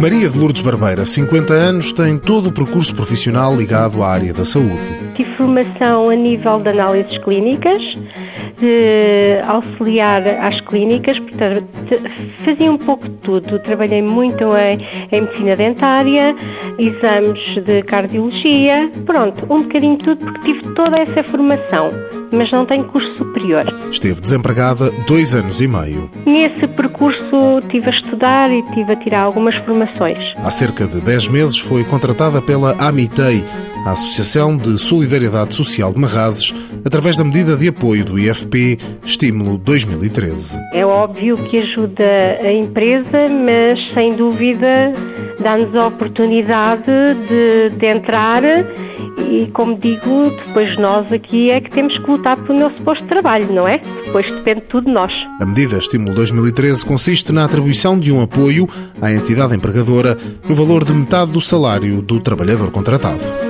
Maria de Lourdes Barbeira, 50 anos, tem todo o percurso profissional ligado à área da saúde. Tive formação a nível de análises clínicas, de auxiliar às clínicas, portanto, fazia um pouco de tudo. Trabalhei muito em, em medicina dentária, exames de cardiologia, pronto, um bocadinho de tudo, porque tive toda essa formação mas não tenho curso superior. Esteve desempregada dois anos e meio. Nesse percurso estive a estudar e estive a tirar algumas formações. Há cerca de dez meses foi contratada pela AMITEI, a Associação de Solidariedade Social de Marrazes, através da medida de apoio do IFP Estímulo 2013. É óbvio que ajuda a empresa, mas sem dúvida dá-nos a oportunidade de, de entrar e, como digo, depois nós aqui é que temos que lutar pelo nosso posto de trabalho, não é? Depois depende tudo de nós. A medida Estímulo 2013 consiste na atribuição de um apoio à entidade empregadora no valor de metade do salário do trabalhador contratado.